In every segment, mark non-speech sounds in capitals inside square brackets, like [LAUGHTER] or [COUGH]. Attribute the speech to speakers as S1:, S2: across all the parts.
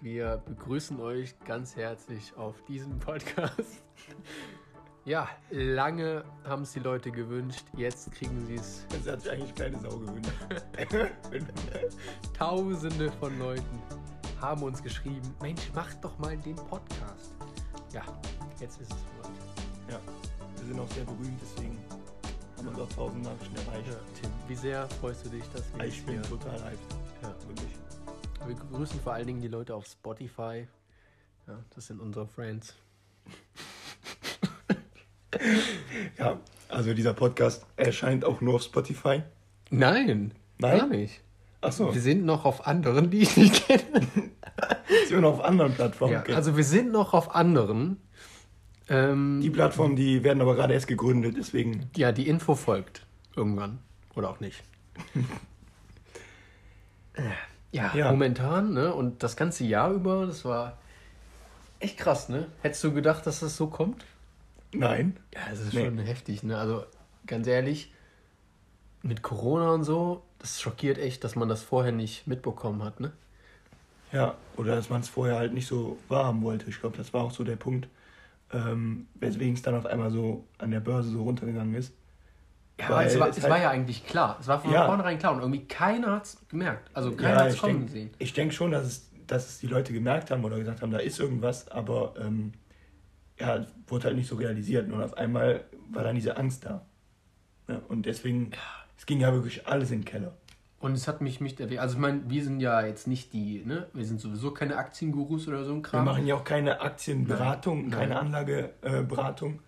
S1: Wir begrüßen euch ganz herzlich auf diesem Podcast. [LAUGHS] Ja, lange haben es die Leute gewünscht, jetzt kriegen sie es.
S2: Das hat sich eigentlich keine Sau gewünscht. [LAUGHS]
S1: Tausende von Leuten haben uns geschrieben, Mensch, macht doch mal den Podcast. Ja, jetzt ist es soweit.
S2: Ja, wir sind auch sehr berühmt, deswegen haben uns auch tausend Nachrichten erreicht.
S1: Ja, Tim, wie sehr freust du dich, dass wir
S2: Ich bin
S1: hier...
S2: total hyped.
S1: Ja.
S2: Wirklich.
S1: Wir grüßen vor allen Dingen die Leute auf Spotify. Ja, das sind unsere Friends. [LAUGHS]
S2: Ja, also dieser Podcast erscheint auch nur auf Spotify.
S1: Nein,
S2: Nein?
S1: gar nicht.
S2: Achso,
S1: Wir sind noch auf anderen, die ich nicht kenne.
S2: ist immer noch auf anderen Plattformen.
S1: Ja,
S2: okay.
S1: also wir sind noch auf anderen. Ähm,
S2: die Plattformen, die werden aber gerade erst gegründet, deswegen.
S1: ja, die Info folgt irgendwann. Oder auch nicht. [LAUGHS] ja,
S2: Ja.
S1: momentan, ne? Und das ganze Jahr über, das war echt krass, ne? Hättest du gedacht, dass das so kommt?
S2: Nein.
S1: Ja, das ist
S2: Nee.
S1: schon heftig, ne? Also ganz ehrlich, mit Corona und so, das schockiert echt, dass man das vorher nicht mitbekommen hat, ne?
S2: Ja, oder dass man es vorher halt nicht so wahrhaben wollte. Ich glaube, das war auch so der Punkt, ähm, weswegen es dann auf einmal so an der Börse so runtergegangen ist.
S1: Ja,
S2: Weil
S1: aber es, war,
S2: es halt-
S1: war ja eigentlich klar. Es war von
S2: Ja.
S1: vornherein klar und irgendwie keiner hat es gemerkt. Also keiner
S2: Ja,
S1: hat es
S2: ich
S1: kommen
S2: denk-
S1: gesehen.
S2: Ich denke schon, dass es, dass es die Leute gemerkt haben oder gesagt haben, da ist irgendwas, aber ähm, ja, wurde halt nicht so realisiert. Und auf einmal war dann diese Angst da. Ja, und deswegen, es ging ja wirklich alles in den Keller.
S1: Und es hat mich nicht erwähnt. Also ich meine, wir sind ja jetzt nicht die, ne? Wir sind sowieso keine Aktiengurus oder so ein
S2: Wir
S1: Kram.
S2: machen ja auch keine Aktienberatung,
S1: Nein.
S2: keine Anlageberatung.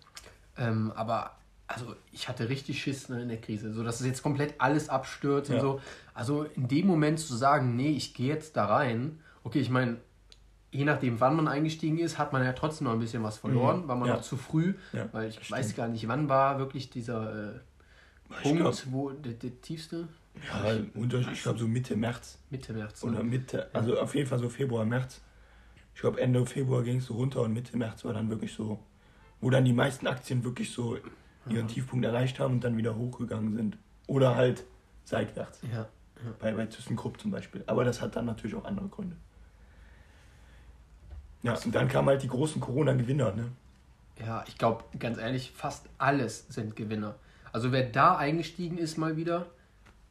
S1: Ähm, aber also ich hatte richtig Schiss ne, in der Krise, so dass es jetzt komplett alles abstürzt und
S2: Ja.
S1: so. Also in dem Moment zu sagen, nee, ich gehe jetzt da rein. Okay, ich meine, je nachdem, wann man eingestiegen ist, hat man ja trotzdem noch ein bisschen was verloren, war man
S2: Ja.
S1: noch zu früh,
S2: Ja,
S1: weil ich
S2: das
S1: weiß
S2: stimmt.
S1: gar nicht, wann war wirklich dieser äh,
S2: Ich
S1: Punkt,
S2: glaub-
S1: wo der, der tiefste
S2: Ja, Unterschied, ich glaube so Mitte März
S1: Mitte März. ne?
S2: oder Mitte, also auf jeden Fall so Februar, März. Ich glaube Ende Februar ging es so runter und Mitte März war dann wirklich so, wo dann die meisten Aktien wirklich so ihren Tiefpunkt erreicht haben und dann wieder hochgegangen sind. Oder halt seitwärts.
S1: Ja,
S2: Bei, bei ThyssenKrupp zum Beispiel. Aber das hat dann natürlich auch andere Gründe. Ja, und dann kamen halt die großen Corona-Gewinner, ne?
S1: ja, ich glaube, ganz ehrlich, fast alles sind Gewinner. Also wer da eingestiegen ist mal wieder,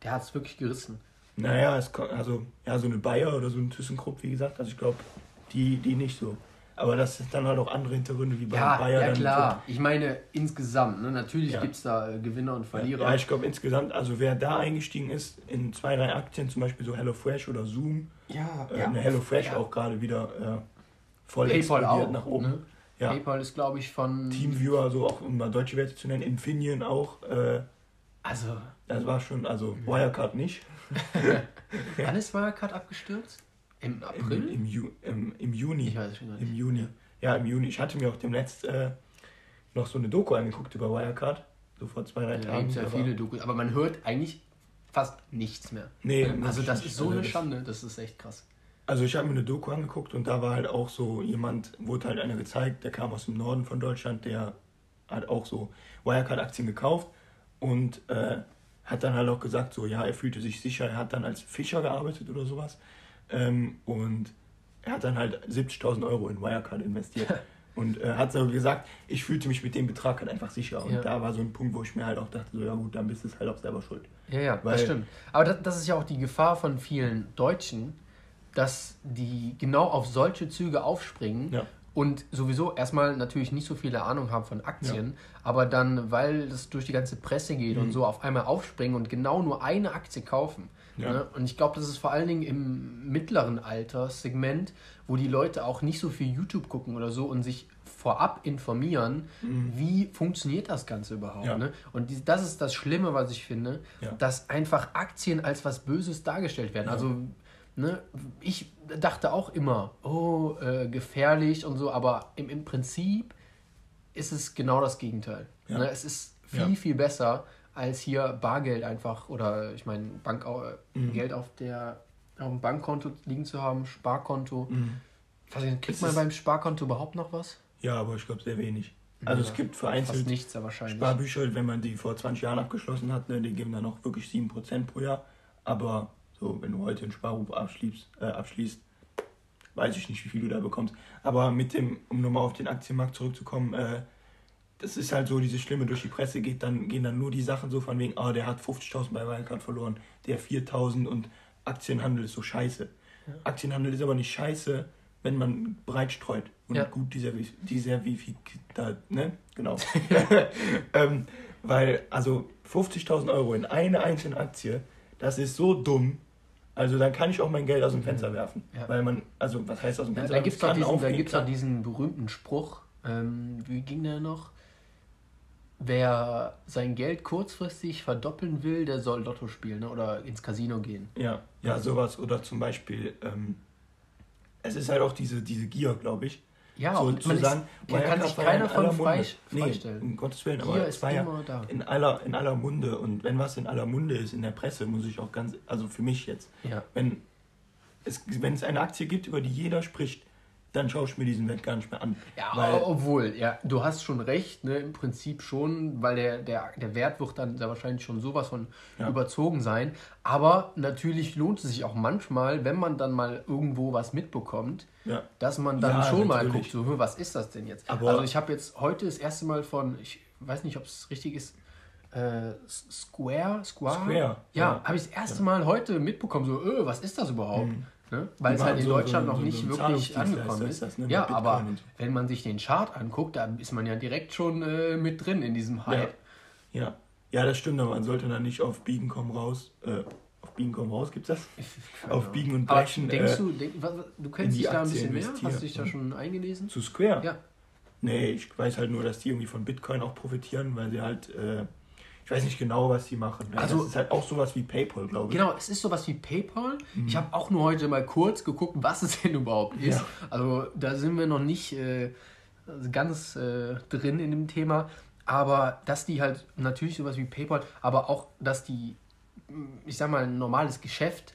S1: der hat es wirklich gerissen.
S2: Naja, es, also, ja, so eine Bayer oder so ein ThyssenKrupp, wie gesagt, also ich glaube, die, die nicht so. Aber das ist dann halt auch andere Hintergründe, wie bei
S1: Ja,
S2: Bayer.
S1: ja klar. Ich meine insgesamt. Ne? Natürlich
S2: Ja.
S1: gibt es da äh, Gewinner und. Verlierer.
S2: Ja, ich glaube insgesamt, also wer da eingestiegen ist in zwei, drei Aktien, zum Beispiel so HelloFresh oder Zoom,
S1: ja,
S2: äh, eine HelloFresh
S1: Ja.
S2: auch gerade wieder äh, voll
S1: PayPal auch.
S2: nach oben.
S1: Ne?
S2: Ja.
S1: PayPal ist, glaube ich, von.
S2: Teamviewer, so auch um mal deutsche Werte zu nennen, Infineon auch. Äh,
S1: Also,
S2: das war schon, also Wirecard nicht. [LAUGHS]
S1: wann ist Wirecard abgestürzt? Im
S2: Im,
S1: April?
S2: im, Ju, im, Im Juni.
S1: ich weiß schon gar
S2: Im
S1: nicht.
S2: Juni. Ja, im Juni. Ich hatte mir auch demnächst äh, noch so eine Doku angeguckt über Wirecard. So vor zwei, drei
S1: Da
S2: Tagen.
S1: gibt es ja
S2: aber-
S1: viele Dokus. Aber man hört eigentlich fast nichts mehr.
S2: Nee,
S1: Ähm, also, das ist so
S2: Also
S1: eine
S2: das-
S1: Schande. Das ist echt krass.
S2: Also ich habe mir eine Doku angeguckt und da war halt auch so jemand, wurde halt einer gezeigt, der kam aus dem Norden von Deutschland, der hat auch so Wirecard-Aktien gekauft und äh, hat dann halt auch gesagt, so ja, er fühlte sich sicher, er hat dann als Fischer gearbeitet oder sowas ähm, und er hat dann halt 70.000 Euro in Wirecard investiert. [LAUGHS] Und äh, hat so gesagt, ich fühlte mich mit dem Betrag halt einfach sicher. Und
S1: Ja.
S2: da war so ein Punkt, wo ich mir halt auch dachte, so ja gut, dann bist du es halt auch selber schuld.
S1: Ja, ja,
S2: Weil-
S1: das stimmt. Aber das, das ist ja auch die Gefahr von vielen Deutschen, dass die genau auf solche Züge aufspringen
S2: Ja.
S1: und sowieso erstmal natürlich nicht so viele Ahnung haben von Aktien, aber dann, weil das durch die ganze Presse geht und so auf einmal aufspringen und genau nur eine Aktie kaufen.
S2: Ja.
S1: Ne? Und ich glaube, das ist vor allen Dingen im mittleren Alterssegment, wo die Leute auch nicht so viel YouTube gucken oder so und sich vorab informieren, wie funktioniert das Ganze überhaupt.
S2: Ja.
S1: Ne? Und die, das ist das Schlimme, was ich finde,
S2: Ja.
S1: dass einfach Aktien als was Böses dargestellt werden. Also ne, ich dachte auch immer, oh, äh, gefährlich und so, aber im, im Prinzip ist es genau das Gegenteil.
S2: Ja.
S1: Ne? Es ist viel,
S2: Ja.
S1: viel besser, als hier Bargeld einfach oder ich meine, Bank,
S2: Mhm.
S1: Geld auf der auf dem Bankkonto liegen zu haben, Sparkonto. Ich nicht, kriegt
S2: Es
S1: man beim Sparkonto überhaupt noch was?
S2: Ja, aber ich glaube sehr wenig. Also
S1: Ja,
S2: es gibt vereinzelt
S1: nichts wahrscheinlich.
S2: Sparbücher, wenn man die vor 20 Jahren abgeschlossen hat, ne, die geben dann auch wirklich 7% pro Jahr. Aber so, wenn du heute ein Sparbuch abschließt, äh, abschließt weiß ich nicht, wie viel du da bekommst. Aber mit dem, um nochmal auf den Aktienmarkt zurückzukommen, äh, das ist halt so, diese Schlimme durch die Presse geht, dann gehen dann nur die Sachen so von wegen, ah, der hat 50.000 bei Wirecard verloren, der 4.000 und Aktienhandel ist so scheiße. Ja. Aktienhandel ist aber nicht scheiße, wenn man breit streut und ja. gut dieser dieser wie viel da ne genau [LAUGHS] [LAUGHS] ähm, weil also 50.000 Euro in eine einzelne Aktie das ist so dumm also dann kann ich auch mein Geld aus dem Fenster werfen ja. weil man also was heißt aus dem Fenster
S1: ja, da gibt es doch diesen, diesen berühmten Spruch ähm, wie ging der noch wer sein Geld kurzfristig verdoppeln will, der soll Lotto spielen ne? oder ins Casino gehen.
S2: Ja, ja, sowas. Oder zum Beispiel, ähm, es ist halt auch diese, diese Gier, glaube ich. Ja, so und zu sagen, ist, kann sich keiner von frei, freistellen. Nee, um Gottes Willen, Gier aber es war ja da. in aller, in aller Munde. Und wenn was in aller Munde ist, in der Presse, muss ich auch ganz, also für mich jetzt, ja. wenn, es, wenn es eine Aktie gibt, über die jeder spricht, dann schaue ich mir diesen Wert gar nicht mehr an.
S1: Ja, weil, obwohl, ja, du hast schon recht, ne, im Prinzip schon, weil der, der, der Wert wird dann sehr wahrscheinlich schon sowas von ja. überzogen sein. Aber natürlich lohnt es sich auch manchmal, wenn man dann mal irgendwo was mitbekommt, ja. dass man dann ja, schon natürlich. mal guckt, so, was ist das denn jetzt? Aber also ich habe jetzt heute das erste Mal von, ich weiß nicht, ob es richtig ist, äh, Square, Square, Square, ja, ja. habe ich das erste Mal heute mitbekommen, so, öh, was ist das überhaupt? Mhm. Ne? Weil es halt in so, Deutschland so, noch nicht so wirklich angekommen ist. Das, ne? Ja, aber wenn man sich den Chart anguckt, da ist man ja direkt schon äh, mit drin in diesem Hype.
S2: Ja. ja. ja, das stimmt, aber man sollte dann nicht auf Biegen kommen raus. Äh, auf Biegen kommen raus gibt es das? [LAUGHS] auf Biegen und Brechen. Aber denkst
S1: äh, du, denk, was, du kennst dich da ein bisschen mehr? Hast du dich da schon eingelesen?
S2: Zu Square? Ja. Nee, ich weiß halt nur, dass die irgendwie von Bitcoin auch profitieren, weil sie halt äh, ich weiß nicht genau, was die machen. Also, das ist halt auch sowas wie PayPal, glaube
S1: ich. Genau, es ist sowas wie PayPal. Mhm. Ich habe auch nur heute mal kurz geguckt, was es denn überhaupt ist. Ja. Also da sind wir noch nicht äh, ganz äh, drin in dem Thema. Aber dass die halt natürlich sowas wie PayPal, aber auch, dass die, ich sag mal, ein normales Geschäft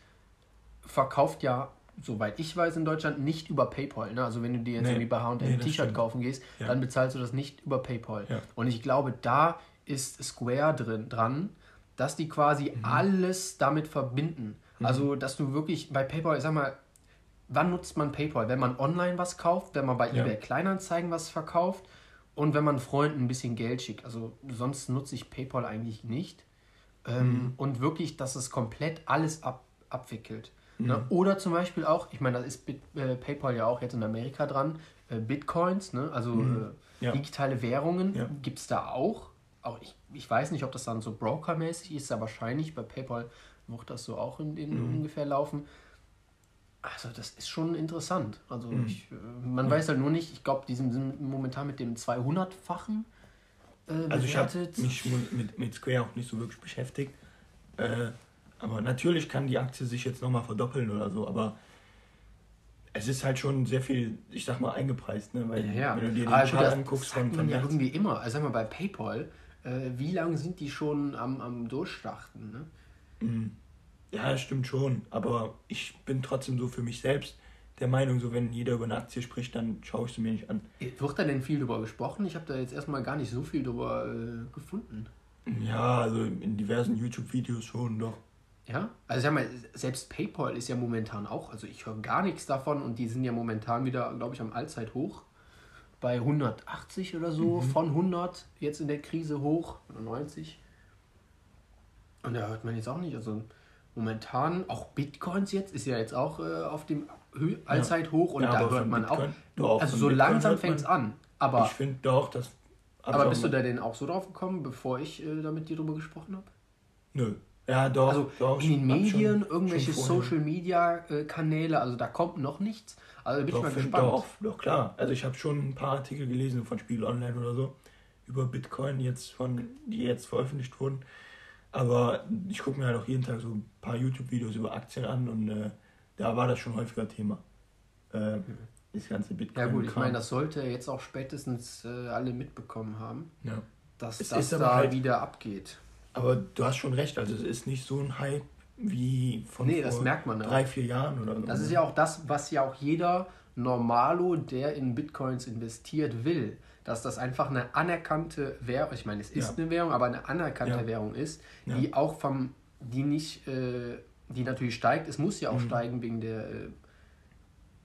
S1: verkauft ja soweit ich weiß, in Deutschland nicht über PayPal. Ne? Also wenn du dir jetzt nee, irgendwie bei H&M nee, ein T-Shirt kaufen gehst, ja. dann bezahlst du das nicht über PayPal. Ja. Und ich glaube, da ist Square drin, dran, dass die quasi mhm. alles damit verbinden. Mhm. Also, dass du wirklich bei PayPal, ich sag mal, wann nutzt man PayPal? Wenn man online was kauft, wenn man bei ja. eBay Kleinanzeigen was verkauft und wenn man Freunden ein bisschen Geld schickt. Also, sonst nutze ich PayPal eigentlich nicht. Ähm, mhm. Und wirklich, dass es komplett alles ab, abwickelt. Mhm. Ne? Oder zum Beispiel auch, ich meine, da ist Bit, äh, PayPal ja auch jetzt in Amerika dran, äh, Bitcoins, ne? also mhm. äh, ja. digitale Währungen ja. gibt es da auch auch ich, ich weiß nicht, ob das dann so brokermäßig ist, aber wahrscheinlich bei PayPal wird das so auch in, in mhm. ungefähr laufen. Also das ist schon interessant. Also mhm. ich, äh, man mhm. weiß halt nur nicht, ich glaube, die sind momentan mit dem 200-fachen
S2: äh, Also ich habe mich mit, mit Square auch nicht so wirklich beschäftigt. Äh, aber natürlich kann die Aktie sich jetzt nochmal verdoppeln oder so, aber es ist halt schon sehr viel, ich sag mal, eingepreist, ne? Weil ja, ja. wenn du dir den
S1: also Chart anguckst von, von ja irgendwie immer. Also sag mal, bei PayPal, äh, wie lange sind die schon am, am Durchstarten? Ne?
S2: Mhm. Ja, stimmt schon. Aber ich bin trotzdem so für mich selbst der Meinung, so wenn jeder über eine Aktie spricht, dann schaue ich sie mir nicht an.
S1: Wird da denn viel drüber gesprochen? Ich habe da jetzt erstmal gar nicht so viel drüber äh, gefunden.
S2: Ja, also in diversen YouTube-Videos schon, doch.
S1: Ja, also sag mal, selbst PayPal ist ja momentan auch, also ich höre gar nichts davon und die sind ja momentan wieder, glaube ich, am Allzeithoch bei 180 oder so, mhm. von 100 jetzt in der Krise hoch, oder 90. Und da hört man jetzt auch nicht. Also momentan, auch Bitcoins jetzt, ist ja jetzt auch äh, auf dem Allzeithoch und ja, da hört man Bitcoin, auch. Also so Bitcoin langsam fängt es an. Aber,
S2: ich finde doch, dass.
S1: Aber bist du da denn auch so drauf gekommen, bevor ich äh, da mit dir drüber gesprochen habe?
S2: Nö. Ja, doch.
S1: Also
S2: doch,
S1: in den Medien, schon, irgendwelche Social Media äh, Kanäle, also da kommt noch nichts. Also bin
S2: doch,
S1: ich mal
S2: gespannt. Doch, doch, klar. Also ich habe schon ein paar Artikel gelesen von Spiegel Online oder so über Bitcoin, jetzt von, die jetzt veröffentlicht wurden. Aber ich gucke mir halt auch jeden Tag so ein paar YouTube-Videos über Aktien an und äh, da war das schon häufiger Thema. Äh, das ganze
S1: Bitcoin. Ja gut, ich meine, das sollte jetzt auch spätestens äh, alle mitbekommen haben,
S2: ja.
S1: dass es das da halt, wieder abgeht.
S2: Aber du hast schon recht, also es ist nicht so ein Hype wie von
S1: nee, das merkt man
S2: drei, vier Jahren oder so.
S1: Das ist ja auch das, was ja auch jeder Normalo, der in Bitcoins investiert, will. Dass das einfach eine anerkannte Währung, ich meine, es ist ja. eine Währung, aber eine anerkannte ja. Währung ist, die ja. auch vom, die nicht, äh, die natürlich steigt, es muss ja auch mhm. steigen wegen der, äh,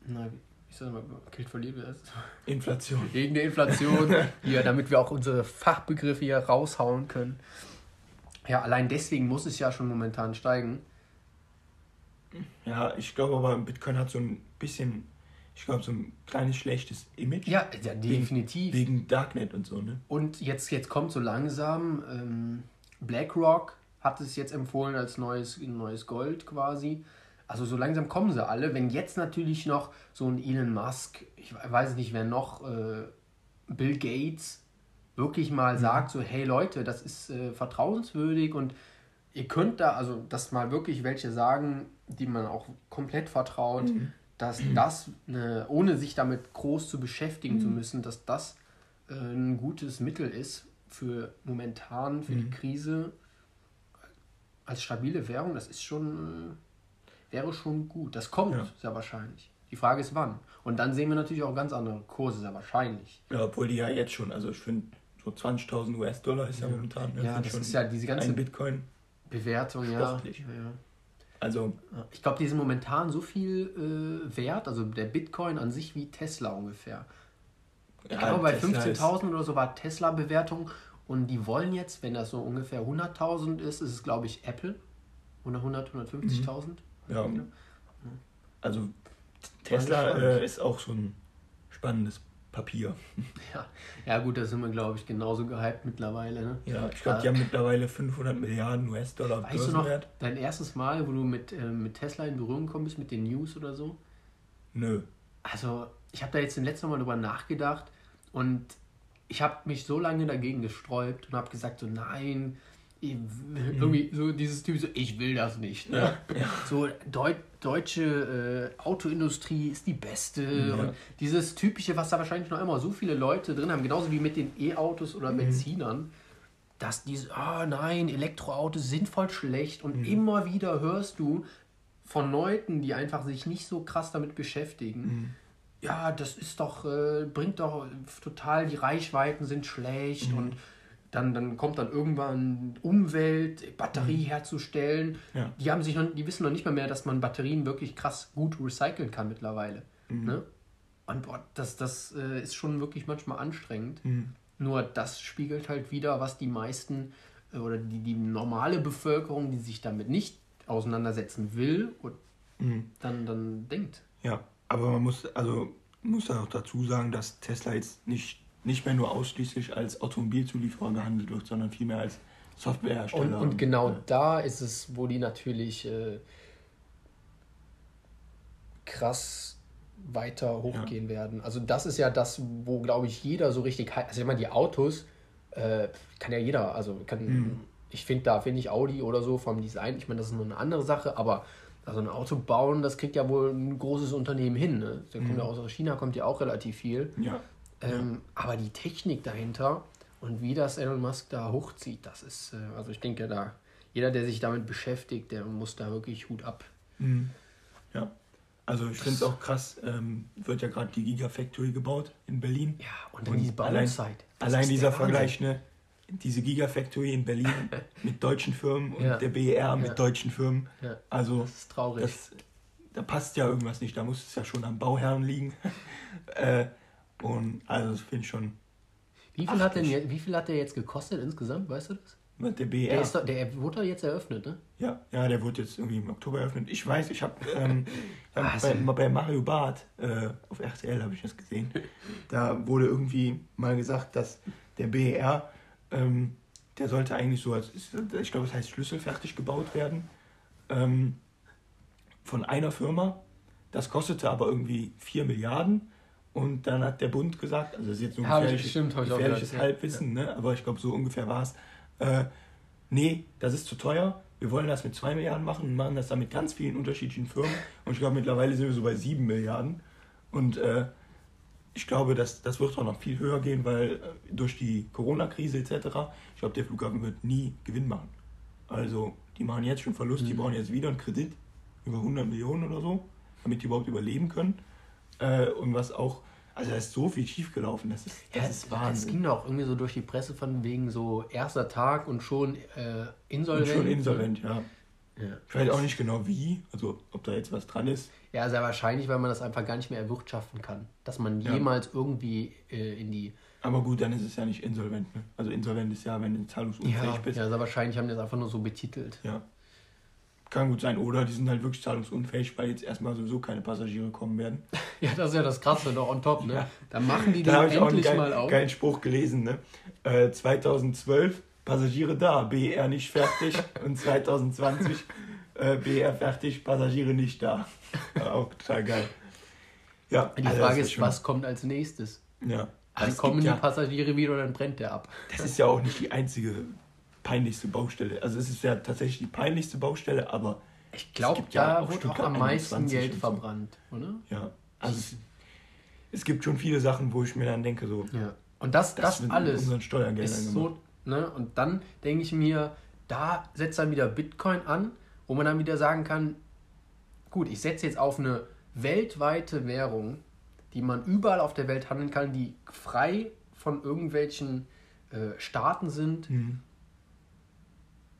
S1: Na, ich sag mal, Geld verliert ist.
S2: Inflation.
S1: Wegen der Inflation. [LAUGHS] hier, damit wir auch unsere Fachbegriffe hier raushauen können. Ja, allein deswegen muss es ja schon momentan steigen.
S2: Ja, ich glaube aber, Bitcoin hat so ein bisschen, ich glaube, so ein kleines schlechtes Image.
S1: Ja, ja definitiv.
S2: Wegen, wegen Darknet und so, ne?
S1: Und jetzt, jetzt kommt so langsam, ähm, BlackRock hat es jetzt empfohlen als neues, neues Gold quasi. Also so langsam kommen sie alle. Wenn jetzt natürlich noch so ein Elon Musk, ich weiß nicht, wer noch, äh, Bill Gates wirklich mal mhm. sagt, so hey Leute, das ist äh, vertrauenswürdig und ihr könnt da, also dass mal wirklich welche sagen, die man auch komplett vertraut, mhm. dass das, eine, ohne sich damit groß zu beschäftigen mhm. zu müssen, dass das äh, ein gutes Mittel ist für momentan, für die mhm. Krise als stabile Währung, das ist schon, äh, wäre schon gut. Das kommt ja. sehr wahrscheinlich. Die Frage ist wann. Und dann sehen wir natürlich auch ganz andere Kurse, sehr wahrscheinlich.
S2: Ja, obwohl die ja jetzt schon, also ich finde, so 20.000 US-Dollar ist ja, ja momentan.
S1: Ja, das ist ja diese ganze
S2: Bitcoin.
S1: Bewertung, ja. ja.
S2: Also.
S1: Ich glaube, die sind momentan so viel äh, wert, also der Bitcoin an sich wie Tesla ungefähr. Ich ja, glaube, bei 15.000 oder so war Tesla-Bewertung und die wollen jetzt, wenn das so ungefähr 100.000 ist, ist es, glaube ich, Apple. Oder 100, 150.000. Mhm.
S2: Ja. Also Tesla äh, ist auch so ein spannendes Papier.
S1: Ja, ja gut, da sind wir, glaube ich, genauso gehypt mittlerweile. Ne?
S2: Ja, ich glaube, die haben mittlerweile 500 Milliarden US-Dollar
S1: Weißt du noch dein erstes Mal, wo du mit, äh, mit Tesla in Berührung gekommen bist, mit den News oder so?
S2: Nö.
S1: Also, ich habe da jetzt den letzten Mal drüber nachgedacht und ich habe mich so lange dagegen gesträubt und habe gesagt, so nein, irgendwie so dieses Typ so, ich will das nicht. Ne? Ja, ja. So Deut deutsche äh, Autoindustrie ist die beste ja. und dieses typische, was da wahrscheinlich noch immer so viele Leute drin haben, genauso wie mit den E-Autos oder mhm. Benzinern, dass diese, ah oh nein, Elektroautos sind voll schlecht und mhm. immer wieder hörst du von Leuten, die einfach sich nicht so krass damit beschäftigen. Mhm ja, das ist doch, äh, bringt doch total, die Reichweiten sind schlecht mhm. und dann, dann kommt dann irgendwann Umwelt, Batterie mhm. herzustellen. Ja. Die haben sich noch, die wissen noch nicht mal mehr, dass man Batterien wirklich krass gut recyceln kann mittlerweile. Mhm. Ne? Und boah, das, das äh, ist schon wirklich manchmal anstrengend. Mhm. Nur das spiegelt halt wieder, was die meisten äh, oder die, die normale Bevölkerung, die sich damit nicht auseinandersetzen will, und mhm. dann, dann denkt.
S2: Ja, aber man muss, also muss auch dazu sagen, dass Tesla jetzt nicht, nicht mehr nur ausschließlich als Automobilzulieferer gehandelt wird, sondern vielmehr als Softwarehersteller.
S1: Und, und genau ja. da ist es, wo die natürlich äh, krass weiter hochgehen ja. werden. Also das ist ja das, wo, glaube ich, jeder so richtig... Also ich meine, die Autos äh, kann ja jeder, also kann... Mhm. Ich finde, da finde ich Audi oder so vom Design, ich meine, das ist nur eine andere Sache, aber also ein Auto bauen, das kriegt ja wohl ein großes Unternehmen hin. Ne? Der mhm. kommt ja aus China, kommt ja auch relativ viel.
S2: Ja.
S1: Ähm, aber die Technik dahinter und wie das Elon Musk da hochzieht, das ist, äh, also ich denke da, jeder, der sich damit beschäftigt, der muss da wirklich Hut ab.
S2: Mhm. Ja. Also ich finde es auch krass, ähm, wird ja gerade die Gigafactory gebaut in Berlin.
S1: Ja, und dann und die Bauzeit.
S2: Allein, allein dieser Vergleich, ne? diese Gigafactory in Berlin [LAUGHS] mit deutschen Firmen und ja. der BER mit ja. deutschen Firmen. Ja. Also
S1: das ist traurig. Das,
S2: da passt ja irgendwas nicht. Da muss es ja schon am Bauherrn liegen. [LAUGHS] äh, und also das finde ich schon.
S1: Wie viel, hat denn, wie viel hat der jetzt gekostet insgesamt, weißt du das?
S2: Der BER.
S1: Der, ist, der wurde jetzt eröffnet, ne?
S2: Ja, ja, der wurde jetzt irgendwie im Oktober eröffnet. Ich weiß, ich habe ähm, also. [LAUGHS] bei, bei, Mario Barth äh, auf RTL habe ich das gesehen. Da wurde irgendwie mal gesagt, dass der BER ähm, der sollte eigentlich so als, ich glaube, es heißt schlüsselfertig gebaut werden. Ähm, von einer Firma. Das kostete aber irgendwie 4 Milliarden. Und dann hat der Bund gesagt, also das ist jetzt so ein gefährliches, bestimmt, gefährliches Halbwissen, ja. ne? aber ich glaube, so ungefähr war es. Äh, nee, das ist zu teuer. Wir wollen das mit 2 Milliarden machen und machen das dann mit ganz vielen unterschiedlichen Firmen. Und ich glaube, mittlerweile sind wir so bei 7 Milliarden. Und äh, ich glaube, dass, das wird auch noch viel höher gehen, weil äh, durch die Corona-Krise etc., ich glaube, der Flughafen wird nie Gewinn machen. Also, die machen jetzt schon Verlust, mhm. die brauchen jetzt wieder einen Kredit über 100 Millionen oder so, damit die überhaupt überleben können. Äh, und was auch, also da ist so viel schiefgelaufen, das ist, das ja, ist Wahnsinn.
S1: Es ging doch irgendwie so durch die Presse von wegen so erster Tag und schon äh, insolvent. Und
S2: schon insolvent, ja. Ja. Ich weiß auch nicht genau wie, also ob da jetzt was dran ist.
S1: Ja, sehr wahrscheinlich, weil man das einfach gar nicht mehr erwirtschaften kann. Dass man ja. jemals irgendwie äh, in die.
S2: Aber gut, dann ist es ja nicht insolvent. Ne? Also insolvent ist ja, wenn du zahlungsunfähig
S1: ja, bist. Ja, sehr wahrscheinlich haben die das einfach nur so betitelt.
S2: Ja. Kann gut sein. Oder die sind halt wirklich zahlungsunfähig, weil jetzt erstmal sowieso keine Passagiere kommen werden. [LAUGHS]
S1: ja, das ist ja das Krasse noch on top. Ne? Ja. Dann machen die da
S2: den endlich geil, mal auf. Geilen Spruch gelesen. Ne? Äh, 2012 Passagiere da, BR nicht fertig. [LAUGHS] und 2020 äh, BR fertig, Passagiere nicht da. [LAUGHS] Auch total geil.
S1: Ja, die also Frage ist, ist was kommt als nächstes? Ja. Dann kommen die ja, Passagiere wieder und dann brennt der ab.
S2: Das ist ja auch nicht die einzige peinlichste Baustelle. Also es ist ja tatsächlich die peinlichste Baustelle, aber
S1: ich glaube, da ja wurde auch am meisten Geld verbrannt, oder?
S2: Ja, also es, es, gibt schon viele Sachen, wo ich mir dann denke, so.
S1: Ja. Und das, das, das alles ist so, ne? Und dann denke ich mir, da setzt dann wieder Bitcoin an, wo man dann wieder sagen kann, gut, ich setze jetzt auf eine weltweite Währung, die man überall auf der Welt handeln kann, die frei von irgendwelchen äh, Staaten sind. Mhm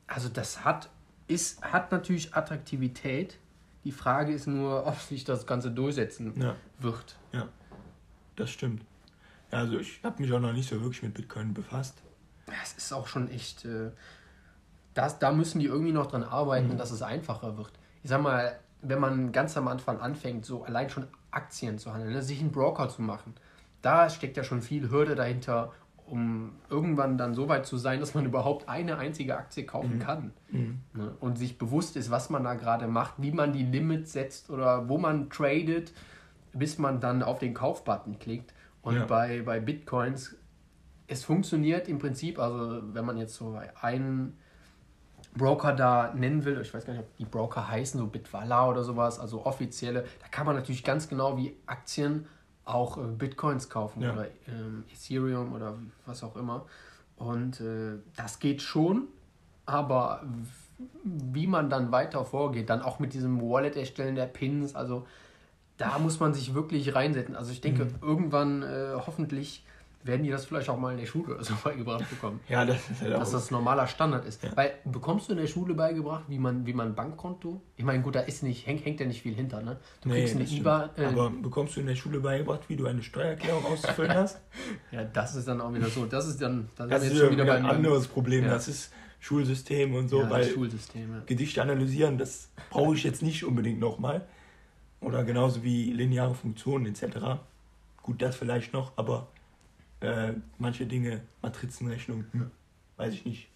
S1: also das hat, ist, hat natürlich Attraktivität. Die Frage ist nur, [LAUGHS] ob sich das Ganze durchsetzen ja. wird.
S2: Ja, das stimmt. Ja, also ich habe mich auch noch nicht so wirklich mit Bitcoin befasst.
S1: Es ist auch schon echt, äh, das, da müssen die irgendwie noch dran arbeiten, mhm. dass es einfacher wird. Ich sag mal, wenn man ganz am Anfang anfängt, so allein schon Aktien zu handeln, ne, sich einen Broker zu machen, da steckt ja schon viel Hürde dahinter um irgendwann dann so weit zu sein, dass man [LAUGHS] überhaupt eine einzige Aktie kaufen mhm. kann. Mhm. Ne? Und sich bewusst ist, was man da gerade macht, wie man die Limits setzt oder wo man tradet, bis man dann auf den Kaufbutton klickt. Und ja. bei, bei Bitcoins, es funktioniert im Prinzip, also wenn man jetzt so einen Broker da nennen will, ich weiß gar nicht, ob die Broker heißen, so Bitwala oder sowas, also offizielle, da kann man natürlich ganz genau wie Aktien auch äh, Bitcoins kaufen ja. oder ähm, Ethereum oder was auch immer. Und äh, das geht schon, aber wie man dann weiter vorgeht, dann auch mit diesem Wallet erstellen der Pins, also da muss man sich wirklich reinsetzen. Also ich denke, mhm. irgendwann äh, hoffentlich werden die das vielleicht auch mal in der Schule oder so [LAUGHS] beigebracht bekommen. Ja, das ist halt auch. Dass das normaler Standard ist. Ja. Weil bekommst du in der Schule beigebracht, wie man, wie man Bankkonto? Ich meine, gut, da ist nicht, hängt, hängt ja nicht viel hinter, ne? Du nee, kriegst
S2: eine IBA. Äh, Aber bekommst du in der Schule beigebracht, wie du eine Steuererklärung auszufüllen hast? [LAUGHS]
S1: ja, das ist dann auch wieder so. Das ist dann
S2: das, das ist jetzt schon wieder ein anderes Problem. Ja. Das ist Schulsystem und so, ja, weil
S1: Schulsysteme.
S2: Gedichte analysieren, das brauche ich jetzt nicht unbedingt nochmal. Oder genauso wie lineare Funktionen etc. Gut, das vielleicht noch, aber äh, manche Dinge, Matrizenrechnung, hm, weiß ich nicht,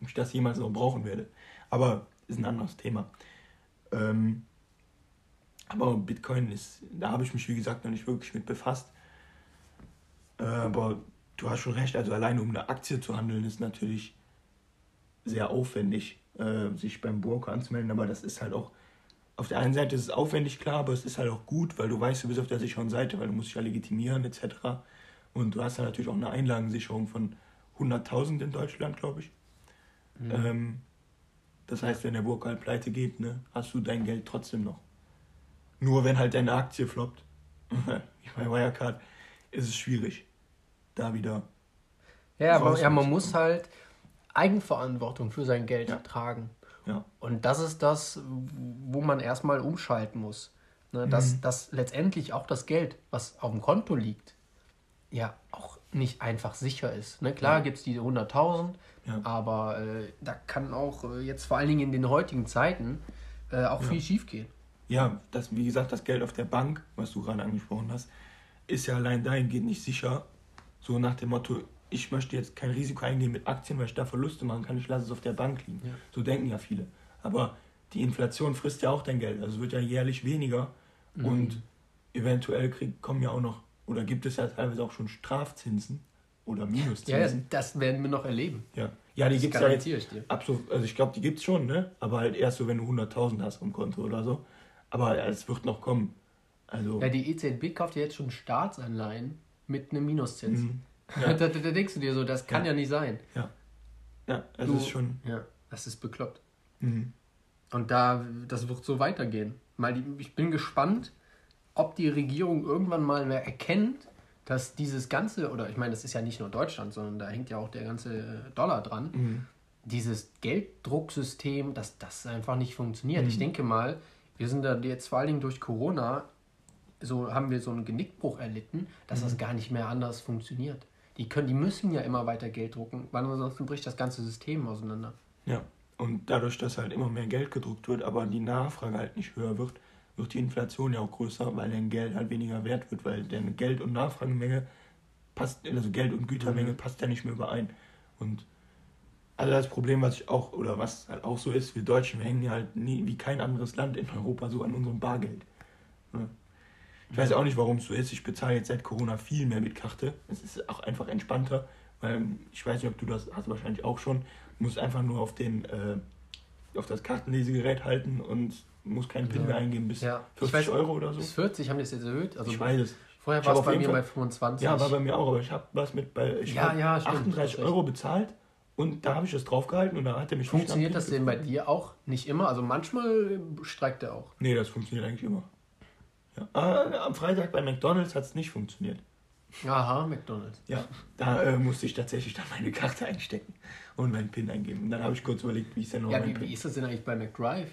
S2: ob ich das jemals noch brauchen werde. Aber ist ein anderes Thema. Ähm, aber Bitcoin ist, da habe ich mich wie gesagt noch nicht wirklich mit befasst. Äh, aber du hast schon recht, also alleine um eine Aktie zu handeln ist natürlich sehr aufwendig, äh, sich beim Broker anzumelden, aber das ist halt auch, auf der einen Seite ist es aufwendig, klar, aber es ist halt auch gut, weil du weißt, du bist auf der sicheren Seite, weil du musst dich ja legitimieren etc. Und du hast ja natürlich auch eine Einlagensicherung von 100.000 in Deutschland, glaube ich. Mhm. Ähm, das heißt, wenn der Burg halt pleite geht, ne, hast du dein Geld trotzdem noch. Nur wenn halt deine Aktie floppt, wie [LAUGHS] bei Wirecard, ist es schwierig, da wieder.
S1: Ja, aber ja, man muss halt Eigenverantwortung für sein Geld ja. tragen. Ja. Und das ist das, wo man erstmal umschalten muss. Ne, dass, mhm. dass letztendlich auch das Geld, was auf dem Konto liegt, ja auch nicht einfach sicher ist. Ne? Klar ja. gibt es diese 100.000, ja. aber äh, da kann auch äh, jetzt vor allen Dingen in den heutigen Zeiten äh, auch ja. viel schief gehen.
S2: Ja, das, wie gesagt, das Geld auf der Bank, was du gerade angesprochen hast, ist ja allein dahingehend nicht sicher. So nach dem Motto, ich möchte jetzt kein Risiko eingehen mit Aktien, weil ich da Verluste machen kann, ich lasse es auf der Bank liegen. So denken ja viele. Aber die Inflation frisst ja auch dein Geld. Also es wird ja jährlich weniger mhm. und eventuell krieg, kommen ja auch noch oder gibt es ja teilweise auch schon Strafzinsen oder Minuszinsen?
S1: Ja, das werden wir noch erleben.
S2: Ja, ja die gibt es ja jetzt. Ich dir. Absolut, also ich glaube, die gibt es schon, ne? aber halt erst so, wenn du 100.000 hast am Konto oder so. Aber ja, es wird noch kommen. Also,
S1: ja, die EZB kauft ja jetzt schon Staatsanleihen mit einem Minuszins. Mhm. [LAUGHS] Ja. da, da, da, denkst du dir so, das kann ja, ja nicht sein.
S2: Ja, ja das du, ist schon.
S1: Ja, das ist bekloppt. Mhm. Und da, das wird so weitergehen. Mal, ich bin gespannt, ob die Regierung irgendwann mal mehr erkennt, dass dieses ganze, oder ich meine, das ist ja nicht nur Deutschland, sondern da hängt ja auch der ganze Dollar dran, mhm. dieses Gelddrucksystem, dass das einfach nicht funktioniert. Ich denke mal, wir sind da jetzt vor allen Dingen durch Corona, so haben wir so einen Genickbruch erlitten, dass das gar nicht mehr anders funktioniert. Die können, die müssen ja immer weiter Geld drucken, weil ansonsten bricht das ganze System auseinander.
S2: Ja, und dadurch, dass halt immer mehr Geld gedruckt wird, aber die Nachfrage halt nicht höher wird, wird die Inflation ja auch größer, weil dein Geld halt weniger wert wird, weil deine Geld- und Nachfragemenge passt, also Geld- und Gütermenge
S1: Mhm.
S2: passt ja nicht mehr überein. Und also das Problem, was ich auch, oder was halt auch so ist, wir Deutschen, wir hängen ja halt nie, wie kein anderes Land in Europa so an unserem Bargeld. Ja. Ich weiß auch nicht, warum es so ist. Ich bezahle jetzt seit Corona viel mehr mit Karte. Es ist auch einfach entspannter, weil ich weiß nicht, ob du das hast wahrscheinlich auch schon. Du musst einfach nur auf den äh, auf das Kartenlesegerät halten und musst keinen PIN mehr eingeben bis
S1: Ja, ich
S2: 40
S1: weiß-
S2: Euro oder so.
S1: Bis 40 haben die es jetzt erhöht. Also
S2: ich weiß es.
S1: vorher war es bei mir
S2: Fall-
S1: bei 25.
S2: Ja, war bei mir auch, aber ich habe was mit bei ich
S1: Ja, ja, stimmt,
S2: 38
S1: hast recht.
S2: Euro bezahlt und da habe ich das draufgehalten und da hat er mich
S1: Funktioniert das denn bei dir auch? Nicht immer? Also manchmal streikt er auch.
S2: Nee, das funktioniert eigentlich immer. Ja. Ah, am Freitag bei McDonalds hat es nicht funktioniert.
S1: Aha, McDonalds.
S2: Ja, da äh, musste ich tatsächlich dann meine Karte einstecken und meinen PIN eingeben. Und dann habe ich kurz überlegt, wie ist denn noch
S1: Ja,
S2: mein
S1: wie,
S2: PIN?
S1: wie ist das denn eigentlich bei McDrive?